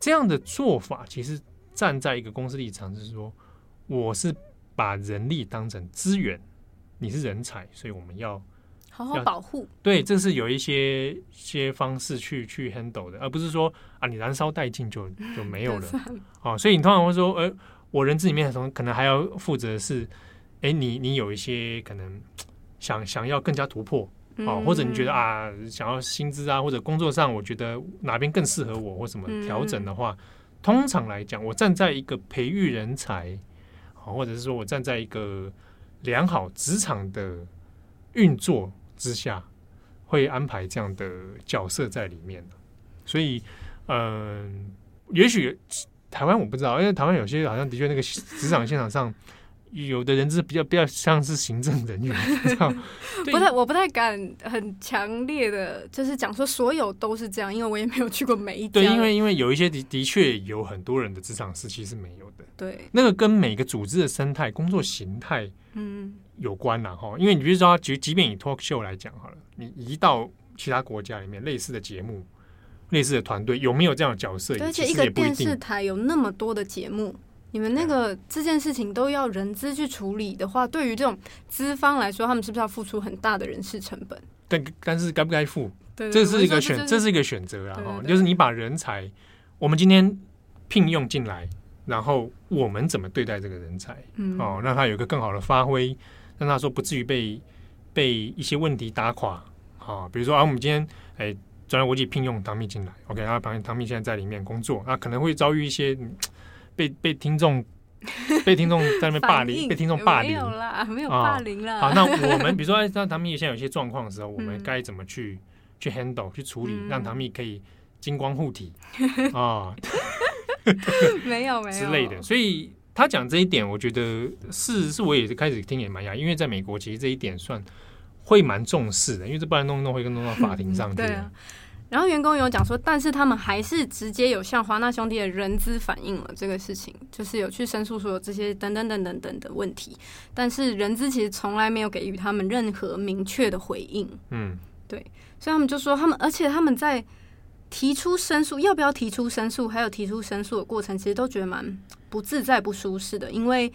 这样的做法，其实站在一个公司立场就是说，我是把人力当成资源，你是人才，所以我们要。好好保护，对，这是有一些些方式去去 handle 的，而不是说啊，你燃烧殆尽就就没有了 啊。所以你通常会说，呃，我人资里面的同可能还要负责的是，哎，你你有一些可能想想要更加突破啊，或者你觉得啊，想要薪资啊，或者工作上，我觉得哪边更适合我或什么调整的话，通常来讲，我站在一个培育人才啊，或者是说我站在一个良好职场的运作。之下会安排这样的角色在里面，所以，嗯、也许台湾我不知道，因为台湾有些好像的确那个职场现场上，有的人是比较比较像是行政人员，不太我不太敢很强烈的，就是讲说所有都是这样，因为我也没有去过每一家。对，因为因为有一些的的确有很多人的职场时期是没有的，对，那个跟每个组织的生态、工作形态，嗯。有关了哈，因为你比如说，即即便以 talk show 来讲好了，你移到其他国家里面，类似的节目、类似的团队，有没有这样的角色？而且一个电视台有那么多的节目，你们那个这件事情都要人资去处理的话，对于这种资方来说，他们是不是要付出很大的人事成本？但但是该不该付？对，这是一个选，这是一个选择啊！哈，就是你把人才，我们今天聘用进来，然后我们怎么对待这个人才？嗯，哦，让他有一个更好的发挥。让他说不至于被被一些问题打垮啊，比如说啊，我们今天哎，转来国际聘用唐蜜进来，OK，然后唐唐蜜现在在里面工作，啊，可能会遭遇一些被被听众 被听众在那边霸凌，被听众霸凌，没有啦，没有霸凌啦。好，那我们比如说，哎，当唐蜜现在有些状况的时候，我们该怎么去去 handle 去处理，让唐蜜可以金光护体 啊？没有没有之类的，所以。他讲这一点，我觉得是是，我也是开始听也蛮讶，因为在美国其实这一点算会蛮重视的，因为这不然弄弄会跟弄到法庭上去。然后员工有讲说，但是他们还是直接有向华纳兄弟的人资反映了这个事情，就是有去申诉说这些等等等等等的问题，但是人资其实从来没有给予他们任何明确的回应。嗯，对，所以他们就说他们，而且他们在提出申诉，要不要提出申诉，还有提出申诉的过程，其实都觉得蛮。不自在、不舒适的，因为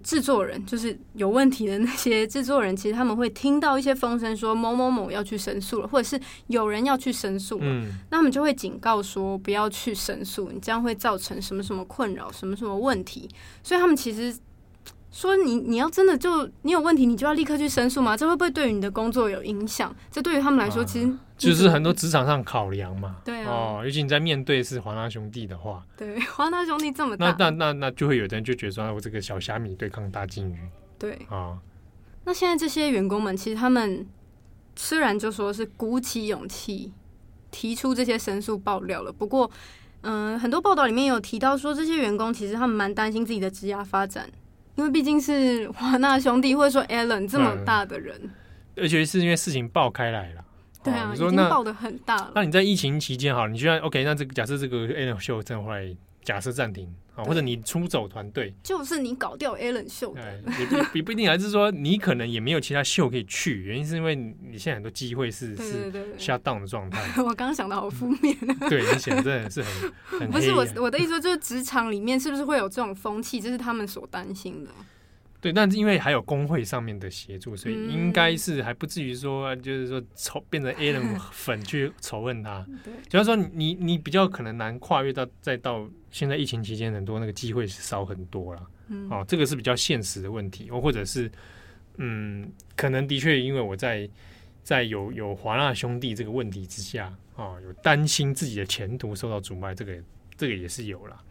制作人就是有问题的那些制作人，其实他们会听到一些风声，说某某某要去申诉了，或者是有人要去申诉了，嗯，那他们就会警告说不要去申诉，你这样会造成什么什么困扰、什么什么问题，所以他们其实。说你你要真的就你有问题，你就要立刻去申诉吗？这会不会对于你的工作有影响？这对于他们来说，其实、啊、就是很多职场上考量嘛。对啊，哦，尤其你在面对是华纳兄弟的话，对，华纳兄弟这么大，那那那那就会有人就觉得说，我这个小虾米对抗大金鱼。对啊，那现在这些员工们，其实他们虽然就说是鼓起勇气提出这些申诉爆料了，不过，嗯、呃，很多报道里面有提到说，这些员工其实他们蛮担心自己的职业发展。因为毕竟是华纳兄弟，或者说 Allen 这么大的人，嗯，而且是因为事情爆开来了，对啊，你说已经爆的很大了。那你在疫情期间哈，你居然 OK？那这个假设这个 Allen 秀真的后来假设暂停啊，或者你出走团队，就是你搞掉 Allen 秀的，也不也不一定，还是说你可能也没有其他秀可以去，原因是因为你现在很多机会是是 shut down 的状态。我刚刚想到好负面，对，你想真的是很 很不是我我的意思，就是职场里面是不是会有这种风气，这是他们所担心的。对，但是因为还有工会上面的协助，所以应该是还不至于说，就是说仇变成 Allen 粉去仇恨他。对，主要说你你比较可能难跨越到再到现在疫情期间，很多那个机会是少很多了。嗯，哦，这个是比较现实的问题，或或者是嗯，可能的确因为我在在有有华纳兄弟这个问题之下，哦，有担心自己的前途受到阻碍，这个这个也是有了。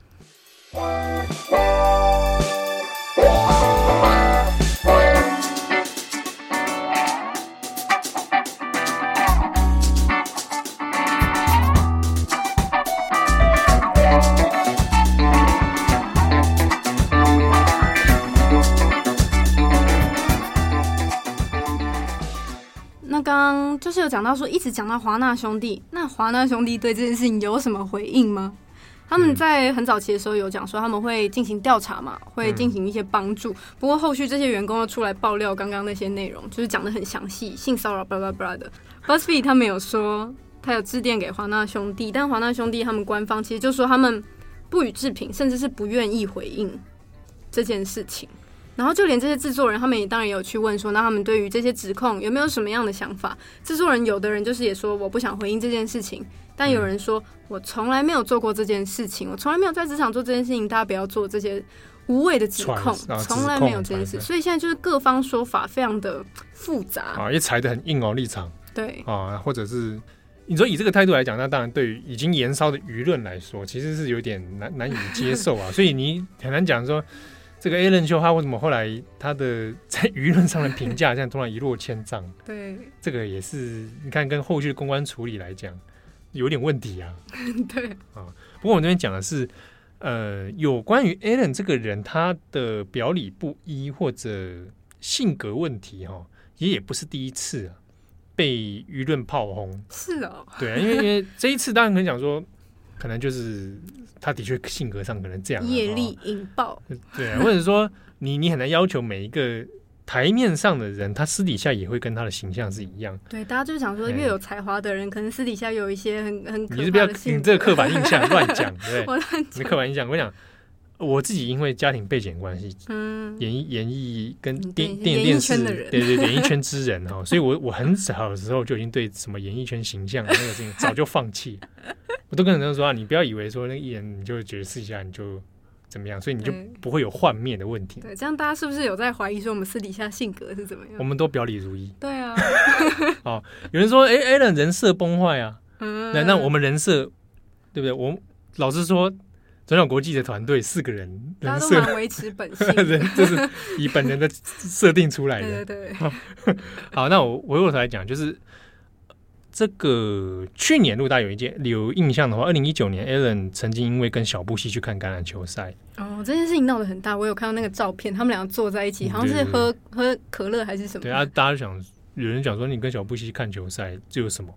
那刚刚就是有讲到说，一直讲到华纳兄弟，那华纳兄弟对这件事情有什么回应吗？他们在很早期的时候有讲说他们会进行调查嘛，会进行一些帮助。不过后续这些员工又出来爆料刚刚那些内容，就是讲的很详细，性骚扰巴拉巴拉的。BuzzFeed 他们有说他有致电给华纳兄弟，但华纳兄弟他们官方其实就说他们不予置评，甚至是不愿意回应这件事情。然后就连这些制作人，他们也当然也有去问说，那他们对于这些指控有没有什么样的想法？制作人有的人就是也说我不想回应这件事情，但有人说我从来没有做过这件事情，我从来没有在职场做这件事情，大家不要做这些无谓的指控，从来没有这件事。所以现在就是各方说法非常的复杂啊，也踩得很硬哦，立场对啊，或者是你说以这个态度来讲，那当然对于已经延烧的舆论来说，其实是有点难难以接受啊，所以你很难讲说。这个 Ellen 秀他为什么后来他的在舆论上的评价现在突然一落千丈？对，这个也是你看跟后续的公关处理来讲有点问题啊。对啊，不过我们这边讲的是，呃，有关于 Alan 这个人他的表里不一或者性格问题哈，也也不是第一次啊，被舆论炮轰。是哦，对啊，因为因为这一次当然可以讲说。可能就是他的确性格上可能这样，业力引爆，对，或者说你你很难要求每一个台面上的人，他私底下也会跟他的形象是一样。对，大家就是想说，越有才华的人，可能私底下有一些很很。你是不要你这个刻板印象 乱讲，对，我乱讲。你刻板印象，我讲。我自己因为家庭背景关系，嗯，演艺演艺跟电电影电视，对对，演艺圈 之人哈，所以我我很小的时候就已经对什么演艺圈形象那个事情早就放弃。我都跟很多人说啊，你不要以为说那个艺人你就觉得试一下你就怎么样，所以你就不会有幻灭的问题。对，这样大家是不是有在怀疑说我们私底下性格是怎么样？我们都表里如一。对啊。哦，有人说哎，Allen 人设崩坏啊，嗯，那我们人设对不对？我老实说。转角国际的团队四个人，人设维持本性，人就是以本人的设定出来的。对 对对。好，那我回过头来讲，就是这个去年，如果大家有一件有印象的话，二零一九年，Allen 曾经因为跟小布希去看橄榄球赛。哦，这件事情闹得很大，我有看到那个照片，他们两个坐在一起，好像是喝喝可乐还是什么。对啊，大家想有人讲说，你跟小布希看球赛，这有什么？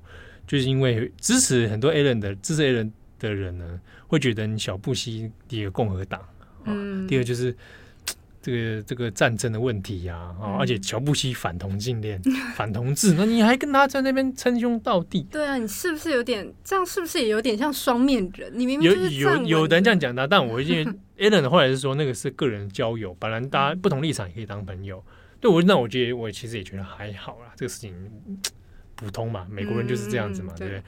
就是因为支持很多 Allen 的支持 Allen 的人呢。会觉得你小布希第一个共和党，嗯，第二就是这个这个战争的问题呀，啊，嗯、而且小布希反同性恋、反同志，那你还跟他在那边称兄道弟？对啊，你是不是有点这样？是不是也有点像双面人？你明明有有有的人这样讲他，但我因为 Allen 后来是说那个是个人交友，本来大家不同立场也可以当朋友。对我那我觉得我其实也觉得还好啦，这个事情 普通嘛，美国人就是这样子嘛，嗯、对不对？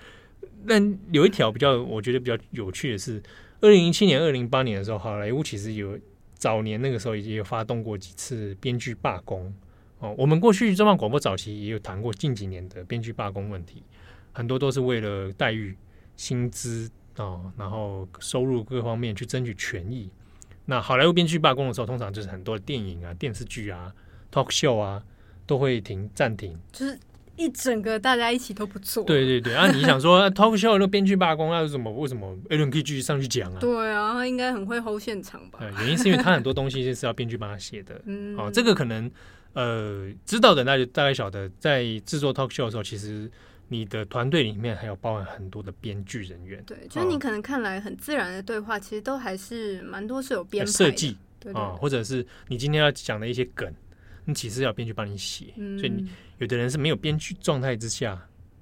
但有一条比较，我觉得比较有趣的是，二零零七年、二零零八年的时候，好莱坞其实有早年那个时候也有发动过几次编剧罢工哦。我们过去中央广播早期也有谈过近几年的编剧罢工问题，很多都是为了待遇、薪资哦，然后收入各方面去争取权益。那好莱坞编剧罢工的时候，通常就是很多电影啊、电视剧啊、talk show 啊都会停暂停，就是。一整个大家一起都不错。对对对啊！你想说 talk show 那编剧罢工，那是什么？为什么 Allen 可以继续上去讲啊？对啊，他应该很会 hold 现场吧？原因是因为他很多东西是要编剧帮他写的。嗯，哦，这个可能呃，知道的那就大概晓得，在制作 talk show 的时候，其实你的团队里面还有包含很多的编剧人员。对，就是你可能看来很自然的对话，其实都还是蛮多是有编设计啊，或者是你今天要讲的一些梗，你其实要编剧帮你写。嗯、所以你有的人是没有编剧状态之下，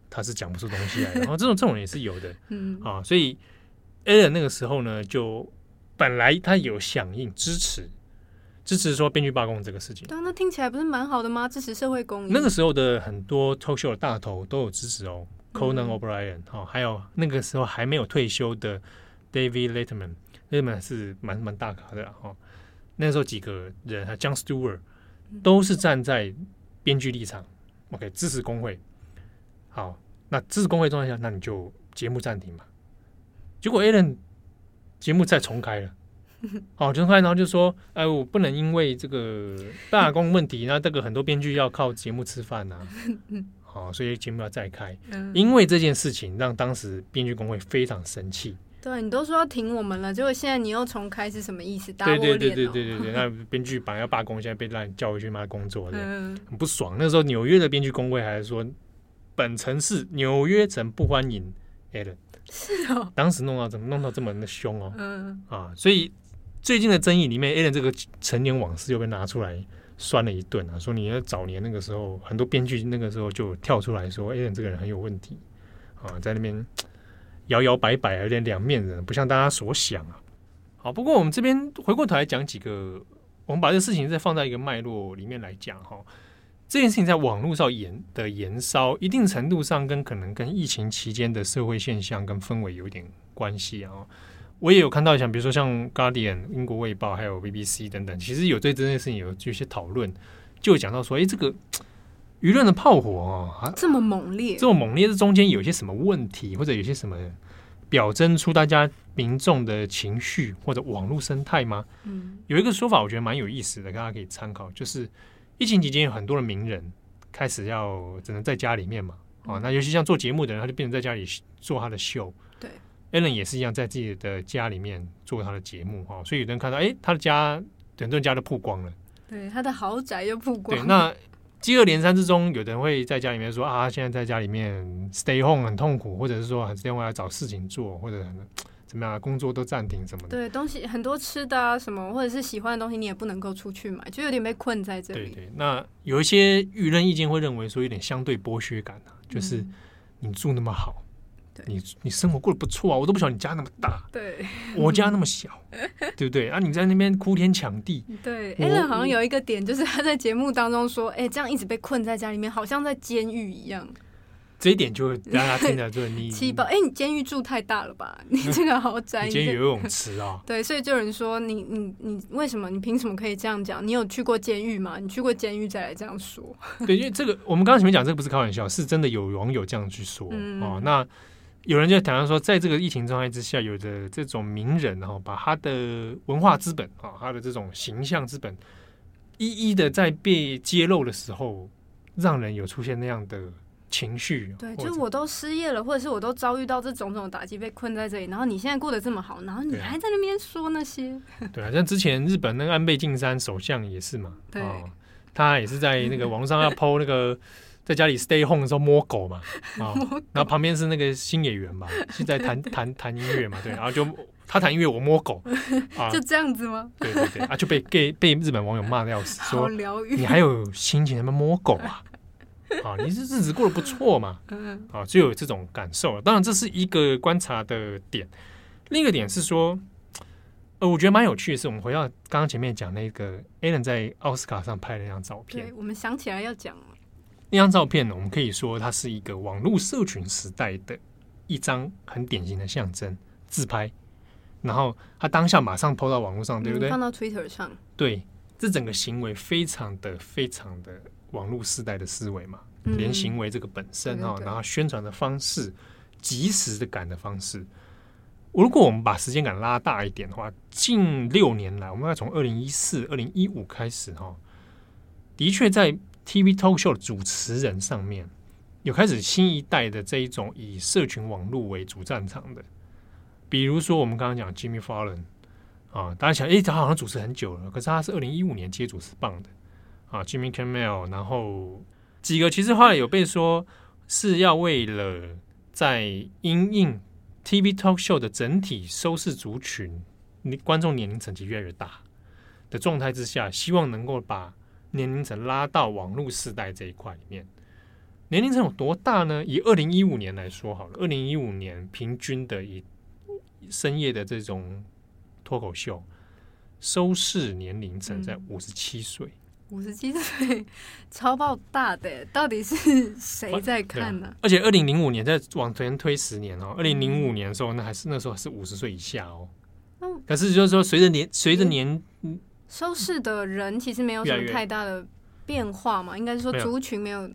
他是讲不出东西来的。然后这种这种人也是有的。嗯啊，所以 Alan 那个时候呢，就本来他有响应支持。支持说编剧罢工这个事情，对，那听起来不是蛮好的吗？支持社会公益。那个时候的很多 talk show 的大头都有支持哦，Conan O'Brien 哈，还有那个时候还没有退休的 David Letterman，Letterman 是蛮蛮大咖的哈、哦。那个时候几个人，还有 Jon Stewart 都是站在编剧立场，OK 支持工会。好，那支持工会状态下，那你就节目暂停嘛。结果 Ellen 节目再重开了。好，重开，然后就说，哎，我不能因为这个罢工问题，那这个很多编剧要靠节目吃饭呐、啊，好，所以节目要再开。因为这件事情让当时编剧工会非常生气。对，你都说要停我们了，结果现在你又重开是什么意思？对对对对对对对，那编剧本来要罢工，现在被让你叫回去嘛工作，对，很不爽。那时候纽约的编剧工会还是说，本城市纽约城不欢迎 Allen。是哦，当时弄到怎么弄到这么的凶哦，嗯啊，所以。最近的争议里面，Allen 这个陈年往事又被拿出来酸了一顿啊！说你在早年那个时候，很多编剧那个时候就跳出来说 Allen 这个人很有问题啊，在那边摇摇摆摆，有点两面人，不像大家所想啊。好，不过我们这边回过头来讲几个，我们把这事情再放在一个脉络里面来讲哈。这件事情在网络上延的延烧，一定程度上跟可能跟疫情期间的社会现象跟氛围有点关系啊。我也有看到像比如说像《Guardian》英国卫报还有 BBC 等等，其实有对这件事情有有些讨论，就讲到说，哎，这个舆论的炮火啊，这么猛烈，这么猛烈，这中间有些什么问题，或者有些什么表征出大家民众的情绪或者网络生态吗？嗯，有一个说法，我觉得蛮有意思的，大家可以参考，就是疫情期间有很多的名人开始要只能在家里面嘛，啊，那尤其像做节目的人，他就变成在家里做他的秀，对。Ellen 也是一样，在自己的家里面做他的节目哈，所以有人看到，哎、欸，他的家很多人家都曝光了，对，他的豪宅又曝光了。对，那接二连三之中，有的人会在家里面说啊，现在在家里面 stay home 很痛苦，或者是说很另外要找事情做，或者怎么样，工作都暂停什么的。对，东西很多吃的啊，什么或者是喜欢的东西，你也不能够出去买，就有点被困在这里。对对，那有一些舆论意见会认为说，有点相对剥削感啊，就是你住那么好。你你生活过得不错啊，我都不晓得你家那么大，对，我家那么小，对不对？啊，你在那边哭天抢地，对。Ellen 好像有一个点，就是他在节目当中说，哎，这样一直被困在家里面，好像在监狱一样。这一点就让他听起来就你 气爆，哎，你监狱住太大了吧？你这个豪宅，监狱游泳池啊？对，所以就有人说你你你为什么？你凭什么可以这样讲？你有去过监狱吗？你去过监狱再来这样说？对，因为这个我们刚刚前面讲这个不是开玩笑，是真的有网友这样去说哦。那。有人就讲到说，在这个疫情状态之下，有的这种名人哈，把他的文化资本啊，他的这种形象资本，一一的在被揭露的时候，让人有出现那样的情绪。对，就是我都失业了，或者是我都遭遇到这种种打击，被困在这里，然后你现在过得这么好，然后你还在那边说那些。对啊，像之前日本那个安倍晋三首相也是嘛，对，他也是在那个网上要 PO 那个。在家里 stay home 的时候摸狗嘛，啊，然后旁边是那个新演员嘛，是在弹弹弹音乐嘛，对，然后就他弹音乐，我摸狗，啊，就这样子吗？对对对，啊，就被被被日本网友骂的要死，说你还有心情他妈摸狗啊？啊，你是日子过得不错嘛，啊，就有这种感受。当然这是一个观察的点，另一个点是说，呃，我觉得蛮有趣的是，我们回到刚刚前面讲那个 Ellen 在奥斯卡上拍的那张照片，对，我们想起来要讲。那张照片呢，我们可以说它是一个网络社群时代的一张很典型的象征自拍，然后他当下马上 PO 到网络上，对不对？放到 Twitter 上。对，这整个行为非常的、非常的网络时代的思维嘛，连行为这个本身啊，然后宣传的方式、及时的感的方式。如果我们把时间感拉大一点的话，近六年来，我们要从二零一四、二零一五开始哈，的确在。TV talk show 的主持人上面有开始新一代的这一种以社群网络为主战场的，比如说我们刚刚讲 Jimmy Fallon 啊，大家想，哎，他好像主持很久了，可是他是二零一五年接主持棒的。啊，Jimmy Kimmel，然后几个其实后来有被说是要为了在因应 TV talk show 的整体收视族群，你观众年龄层级越来越大的状态之下，希望能够把年龄层拉到网络世代这一块里面。年龄层有多大呢？以二零一五年来说好了，二零一五年平均的以深夜的这种脱口秀收视年龄层在五十七岁。五十七岁，超爆大的，到底是谁在看呢？啊？而且二零零五年再往前推十年哦，二零零五年的时候，那还是那时候还是五十岁以下哦。嗯、可是就是说，随着年随着年收视的人其实没有什么太大的变化嘛，应该是说族群没有。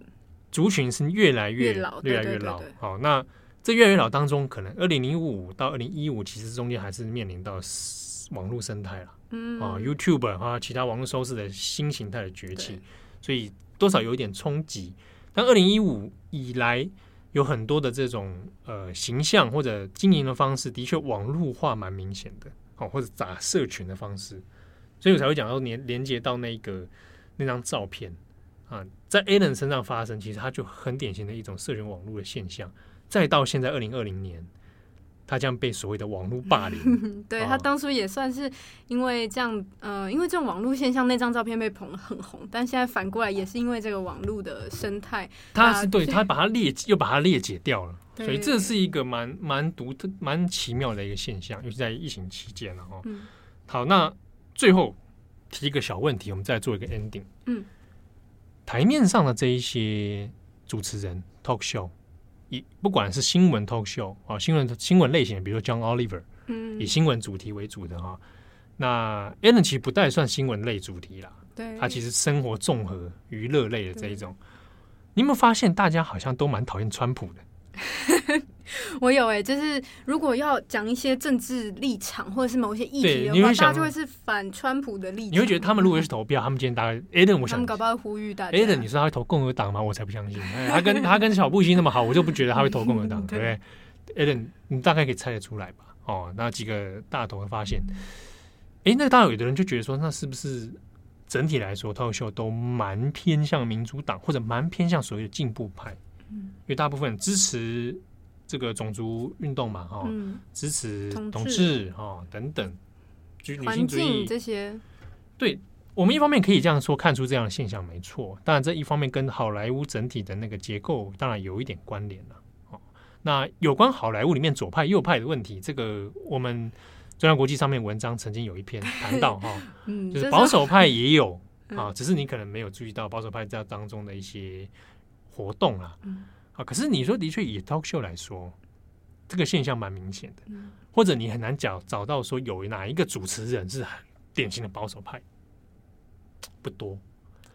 族群是越来越，越老，越来越老。好，那这越来越老当中，可能二零零五到二零一五，其实中间还是面临到网络生态了。嗯啊，YouTube 啊，其他网络收视的新形态的崛起，所以多少有一点冲击。但二零一五以来，有很多的这种呃形象或者经营的方式，的确网络化蛮明显的。哦，或者打社群的方式，所以我才会讲到连连接到那个那张照片。啊，在 Alan 身上发生，其实它就很典型的一种社群网络的现象。再到现在二零二零年，他将被所谓的网络霸凌。对、啊、他当初也算是因为这样，呃，因为这种网络现象，那张照片被捧得很红。但现在反过来，也是因为这个网络的生态，他是对他把它裂又把它裂解掉了。所以这是一个蛮蛮独特、蛮奇妙的一个现象，尤其在疫情期间了哈。嗯、好，那最后提一个小问题，我们再做一个 ending。嗯。台面上的这一些主持人 talk show，以不管是新闻 talk show 啊，新闻新闻类型的，比如说 John Oliver，嗯，以新闻主题为主的哈，那 Ellen 其实不带算新闻类主题啦，对，他其实生活综合娱乐类的这一种，你有没有发现大家好像都蛮讨厌川普的？我有哎、欸，就是如果要讲一些政治立场或者是某些议题的话，大家就会是反川普的立场。你会觉得他们如果是投票，他们今天大概 Aden，我想他们搞不好呼吁大家。Eden，你说他会投共和党吗？我才不相信。他跟他跟小布希那么好，我就不觉得他会投共和党，对不对，对？Eden，你大概可以猜得出来吧？哦，那几个大头的发现，哎、欸，那大有的人就觉得说，那是不是整体来说，脱口秀都蛮偏向民主党，或者蛮偏向所谓的进步派？因为大部分支持这个种族运动嘛，哈、嗯，支持同志哈等等，就女性主义这些。对，我们一方面可以这样说，看出这样的现象没错。当然，这一方面跟好莱坞整体的那个结构当然有一点关联了。哦，那有关好莱坞里面左派右派的问题，这个我们中央国际上面文章曾经有一篇谈到哈，就是保守派也有 啊，只是你可能没有注意到保守派在当中的一些。活动啊，嗯、啊，可是你说的确以 talk show 来说，这个现象蛮明显的，嗯、或者你很难找找到说有哪一个主持人是很典型的保守派，不多，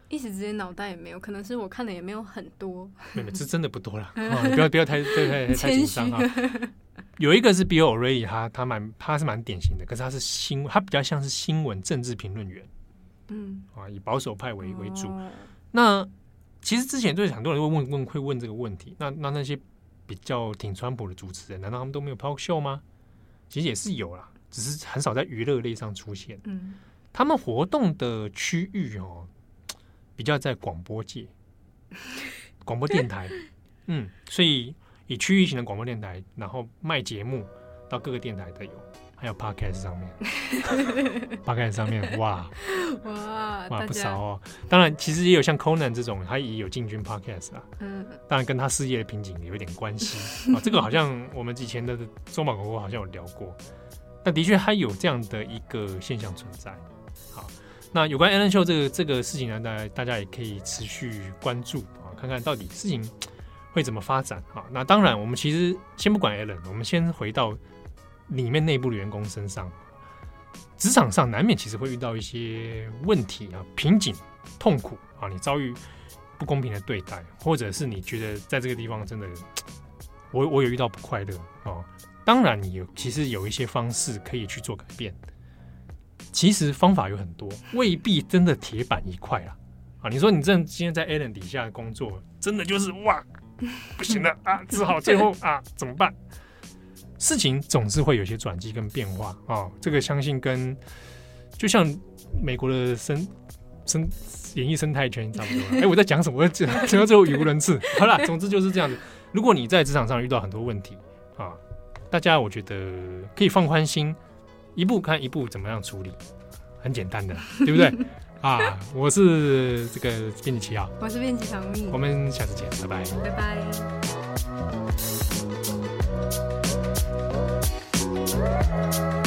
一时之间脑袋也没有，可能是我看的也没有很多，没有，这真的不多了，啊，不要不要太太太太紧张啊。有一个是 Bill O'Reilly，他他蛮他是蛮典型的，可是他是新，他比较像是新闻政治评论员，嗯，啊，以保守派为为主，哦、那。其实之前就是很多人会问问会问这个问题，那那那些比较挺川普的主持人，难道他们都没有 talk show 吗？其实也是有啦，只是很少在娱乐类上出现。嗯，他们活动的区域哦，比较在广播界，广播电台。嗯，所以以区域型的广播电台，然后卖节目到各个电台都有。还有 podcast 上面，podcast 上面，哇 哇哇不少哦。当然，其实也有像 Conan 这种，他也有进军 podcast 啊。嗯，当然跟他事业的瓶颈有一点关系啊。这个好像我们以前的中马国国好像有聊过，但的确他有这样的一个现象存在。好，那有关 Ellen Show 这个这个事情呢，大家大家也可以持续关注啊，看看到底事情会怎么发展啊。那当然，我们其实先不管 Ellen，我们先回到。里面内部的员工身上，职场上难免其实会遇到一些问题啊、瓶颈、痛苦啊，你遭遇不公平的对待，或者是你觉得在这个地方真的，我我有遇到不快乐啊。当然，你有其实有一些方式可以去做改变。其实方法有很多，未必真的铁板一块啊。啊，你说你这今天在 Allen 底下工作，真的就是哇，不行了啊，只好最后啊怎么办？事情总是会有些转机跟变化啊、哦，这个相信跟就像美国的生生演艺生态圈差不多。哎、欸，我在讲什么？我讲讲到最后语无伦次。好了，总之就是这样子。如果你在职场上遇到很多问题啊，大家我觉得可以放宽心，一步看一步怎么样处理，很简单的，对不对？啊，我是这个编辑七号，我是编辑长命，我们下次见，拜拜，拜拜。Música